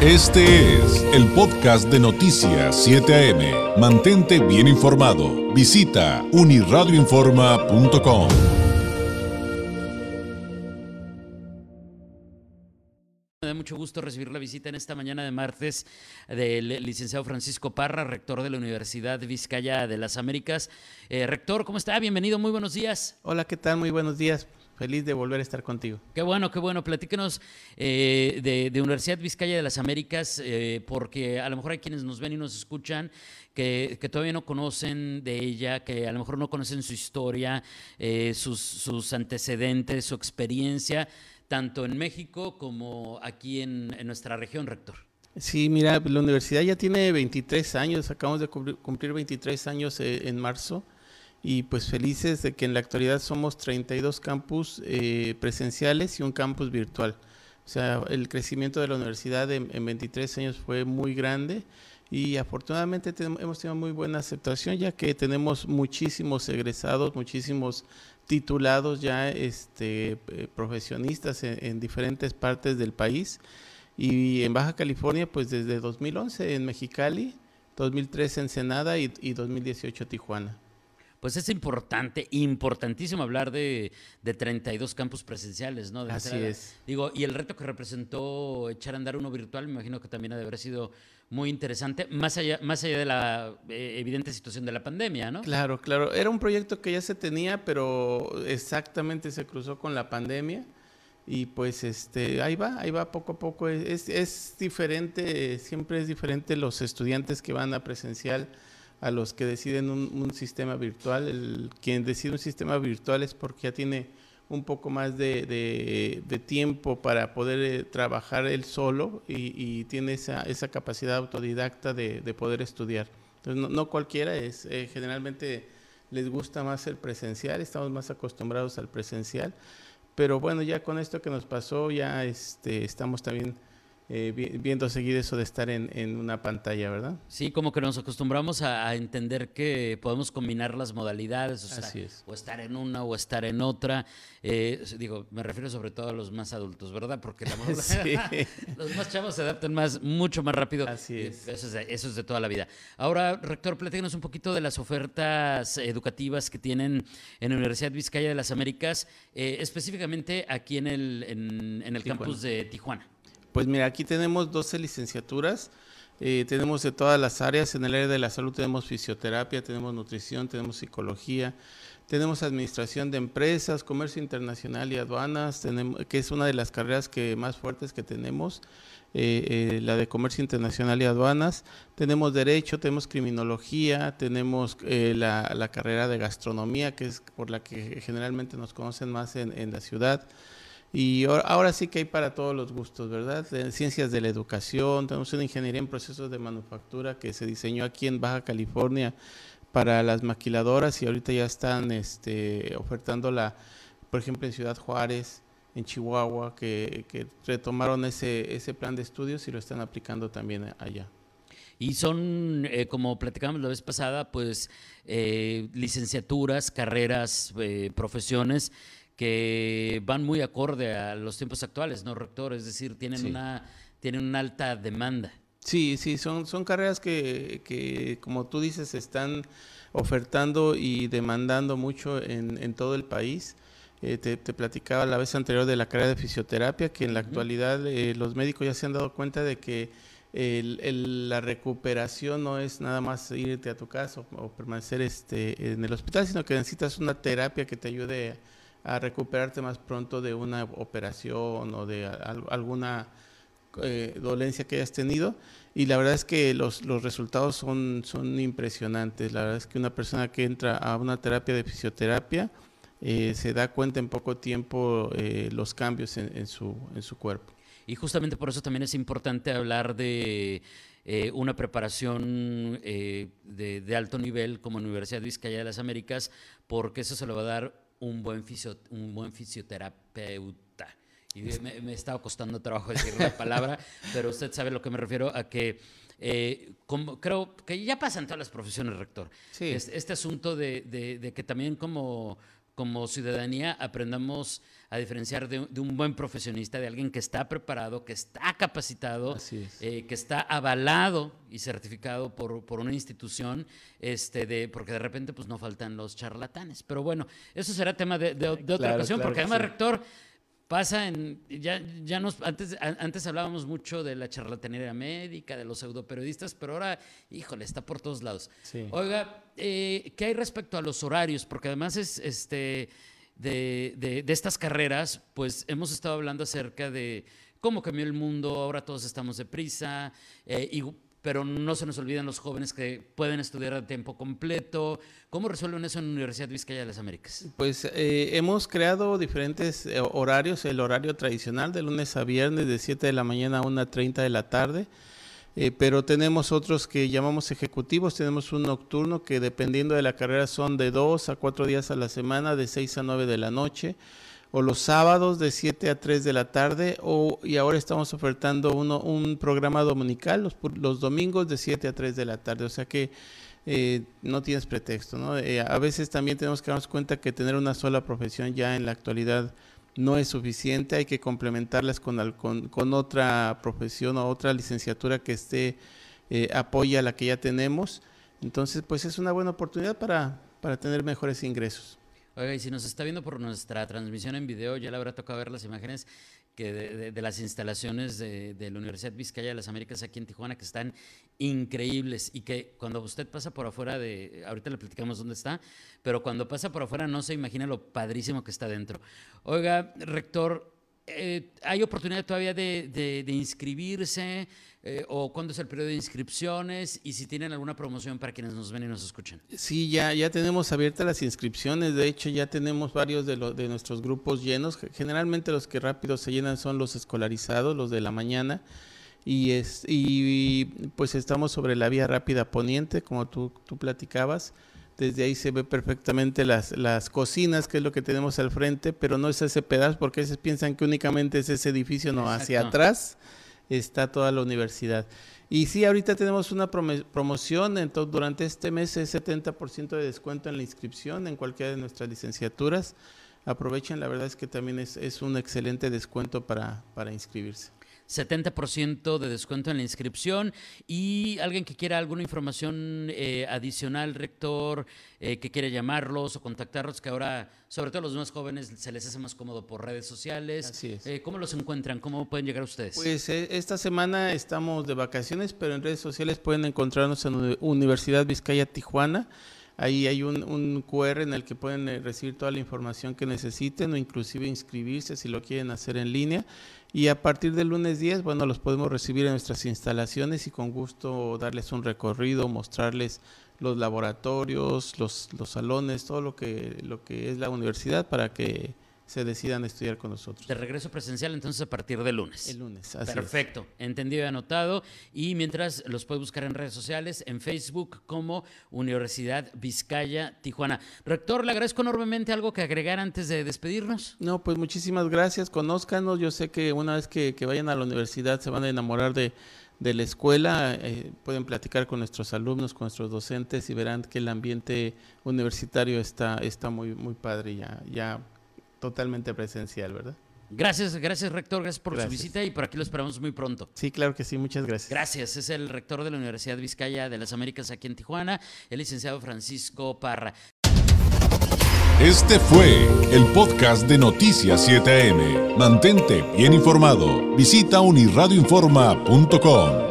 Este es el podcast de Noticias 7 AM. Mantente bien informado. Visita uniradioinforma.com. Me da mucho gusto recibir la visita en esta mañana de martes del licenciado Francisco Parra, rector de la Universidad Vizcaya de las Américas. Eh, rector, ¿cómo está? Bienvenido, muy buenos días. Hola, ¿qué tal? Muy buenos días. Feliz de volver a estar contigo. Qué bueno, qué bueno. Platíquenos eh, de, Universidad Vizcaya de las Américas, eh, porque a lo mejor hay quienes nos ven y nos escuchan que, todavía no conocen de ella, que a lo mejor no conocen su historia, eh, sus, antecedentes, su experiencia, tanto en México como aquí en, nuestra región, rector. Sí, mira, la universidad ya tiene 23 años, acabamos de cumplir 23 años en marzo y pues felices de que en la actualidad somos 32 campus eh, presenciales y un campus virtual. O sea, el crecimiento de la universidad en, 23 años fue muy grande y afortunadamente hemos tenido muy buena aceptación ya que tenemos muchísimos egresados, muchísimos titulados ya este, eh, profesionistas en, diferentes partes del país y en Baja California pues desde 2011 en Mexicali, 2013 en Senada y, y 2018 Tijuana pues es importante, importantísimo hablar de, de 32 campus presenciales, ¿no? Así es. Digo, y el reto que representó echar a andar uno virtual, me imagino que también ha de haber sido muy interesante, más allá, más allá de la eh, evidente situación de la pandemia, ¿no? Claro, claro. Era un proyecto que ya se tenía, pero exactamente se cruzó con la pandemia. Y pues este, ahí va, ahí va poco a poco. Es, es diferente, siempre es diferente los estudiantes que van a presencial a los que deciden un, sistema virtual. El, quien decide un sistema virtual es porque ya tiene un poco más de, tiempo para poder eh, trabajar él solo y, tiene esa, esa, capacidad autodidacta de, poder estudiar. Entonces, no, cualquiera es, eh, generalmente les gusta más el presencial, estamos más acostumbrados al presencial, pero bueno, ya con esto que nos pasó, ya este, estamos también eh, viendo seguir eso de estar en, una pantalla, ¿verdad? Sí, como que nos acostumbramos a, entender que podemos combinar las modalidades, o, sea, o estar en una o estar en otra. Eh, digo, me refiero sobre todo a los más adultos, ¿verdad? Porque los más chavos se adaptan más, mucho más rápido. Así es. Eso es, de, eso es de toda la vida. Ahora, rector, platícanos un poquito de las ofertas educativas que tienen en la Universidad Vizcaya de las Américas, eh, específicamente aquí en el, en, el campus de Tijuana. Pues mira, aquí tenemos 12 licenciaturas, eh, tenemos de todas las áreas, en el área de la salud tenemos fisioterapia, tenemos nutrición, tenemos psicología, tenemos administración de empresas, comercio internacional y aduanas, que es una de las carreras que más fuertes que tenemos, eh, eh, la de comercio internacional y aduanas. Tenemos derecho, tenemos criminología, tenemos la, carrera de gastronomía, que es por la que generalmente nos conocen más en la ciudad. Y ahora sí que hay para todos los gustos, ¿verdad? ciencias de la educación, tenemos una ingeniería en procesos de manufactura que se diseñó aquí en Baja California para las maquiladoras y ahorita ya están este, ofertando la, por ejemplo, en Ciudad Juárez, en Chihuahua, que, retomaron ese, ese plan de estudios y lo están aplicando también allá. Y son, eh, como platicamos la vez pasada, pues eh, licenciaturas, carreras, eh, profesiones que van muy acorde a los tiempos actuales, ¿no, rector? Es decir, tienen, una, tienen una alta demanda. Sí, sí, son, son carreras que, que, como tú dices, están ofertando y demandando mucho en, en todo el país. Eh, te, platicaba la vez anterior de la carrera de fisioterapia, que en la actualidad eh, los médicos ya se han dado cuenta de que el, la recuperación no es nada más irte a tu casa o, o, permanecer este, en el hospital, sino que necesitas una terapia que te ayude a a recuperarte más pronto de una operación o de alguna eh, dolencia que hayas tenido. Y la verdad es que los, los resultados son, son impresionantes. La verdad es que una persona que entra a una terapia de fisioterapia eh, se da cuenta en poco tiempo eh, los cambios en, su, en su cuerpo. Y justamente por eso también es importante hablar de una preparación de, de, alto nivel como Universidad de Vizcaya de las Américas, porque eso se lo va a dar un buen, un buen fisioterapeuta. Y me, me estaba costando trabajo decir la palabra, pero usted sabe a lo que me refiero a que eh, como, creo que ya pasa en todas las profesiones, rector. Sí. Este, asunto de, de, que también como, como ciudadanía aprendamos a diferenciar de, un buen profesionista, de alguien que está preparado, que está capacitado, eh, que está avalado y certificado por, por, una institución, este, de, porque de repente pues no faltan los charlatanes. Pero bueno, eso será tema de, otra ocasión, porque además, rector, pasa en, ya, ya nos, antes, antes hablábamos mucho de la charlatanería médica, de los pseudoperiodistas, pero ahora, híjole, está por todos lados. Oiga, eh, ¿qué hay respecto a los horarios? Porque además es, este, de, de, estas carreras, pues hemos estado hablando acerca de cómo cambió el mundo, ahora todos estamos deprisa, eh, y pero no se nos olviden los jóvenes que pueden estudiar a tiempo completo. ¿Cómo resuelven eso en la Universidad Vizcaya de las Américas? Pues eh, hemos creado diferentes eh, horarios, el horario tradicional de lunes a viernes de 7 de la mañana a 1.30 de la tarde, eh, pero tenemos otros que llamamos ejecutivos, tenemos un nocturno que dependiendo de la carrera son de 2 a 4 días a la semana, de 6 a 9 de la noche o los sábados de 7 a 3 de la tarde o, y ahora estamos ofertando uno, un programa dominical los, los domingos de 7 a 3 de la tarde. O sea que eh, no tienes pretexto. ¿no? Eh, a veces también tenemos que darnos cuenta que tener una sola profesión ya en la actualidad no es suficiente, hay que complementarlas con, con, con otra profesión o otra licenciatura que esté eh, apoya a la que ya tenemos. Entonces, pues es una buena oportunidad para, para tener mejores ingresos. Oiga, y si nos está viendo por nuestra transmisión en video, ya le habrá tocado ver las imágenes que de, las instalaciones de, la Universidad Vizcaya de las Américas aquí en Tijuana, que están increíbles y que cuando usted pasa por afuera de, ahorita le platicamos dónde está, pero cuando pasa por afuera no se imagina lo padrísimo que está dentro. Oiga, rector, eh, ¿hay oportunidad todavía de, inscribirse? Eh, ¿O cuándo es el periodo de inscripciones? Y si tienen alguna promoción para quienes nos ven y nos escuchan. Sí, ya, ya tenemos abiertas las inscripciones. De hecho, ya tenemos varios de, de nuestros grupos llenos. Generalmente los que rápido se llenan son los escolarizados, los de la mañana. Y, es, y pues estamos sobre la vía rápida poniente, como tú, tú platicabas. Desde ahí se ve perfectamente las, las cocinas, que es lo que tenemos al frente, pero no es ese pedazo, porque a veces piensan que únicamente es ese edificio, no, hacia atrás está toda la universidad. Y sí, ahorita tenemos una promoción, entonces durante este mes es 70% de descuento en la inscripción en cualquiera de nuestras licenciaturas. Aprovechen, la verdad es que también es, es un excelente descuento para, para inscribirse. 70% de descuento en la inscripción y alguien que quiera alguna información eh, adicional, rector, eh, que quiere llamarlos o contactarlos, que ahora, sobre todo los más jóvenes, se les hace más cómodo por redes sociales. Así es. Eh, ¿Cómo los encuentran? ¿Cómo pueden llegar a ustedes? Pues esta semana estamos de vacaciones, pero en redes sociales pueden encontrarnos en Universidad Vizcaya Tijuana. Ahí hay un, un, QR en el que pueden recibir toda la información que necesiten o inclusive inscribirse si lo quieren hacer en línea. Y a partir del lunes 10, bueno, los podemos recibir en nuestras instalaciones y con gusto darles un recorrido, mostrarles los laboratorios, los, los salones, todo lo que, lo que es la universidad para que se decidan estudiar con nosotros. De regreso presencial entonces a partir del lunes. El lunes, así Perfecto, entendido y anotado. Y mientras los puede buscar en redes sociales, en Facebook como Universidad Vizcaya Tijuana. Rector, le agradezco enormemente algo que agregar antes de despedirnos. No, pues muchísimas gracias, conózcanos. Yo sé que una vez que, vayan a la universidad se van a enamorar de, la escuela, eh, pueden platicar con nuestros alumnos, con nuestros docentes y verán que el ambiente universitario está, está muy, muy padre ya, ya totalmente presencial, ¿verdad? Gracias, gracias rector, gracias por su visita y por aquí lo esperamos muy pronto. Sí, claro que sí, muchas gracias. Gracias, es el rector de la Universidad Vizcaya de las Américas aquí en Tijuana, el licenciado Francisco Parra. Este fue el podcast de Noticias 7am. Mantente bien informado. Visita unirradioinforma.com.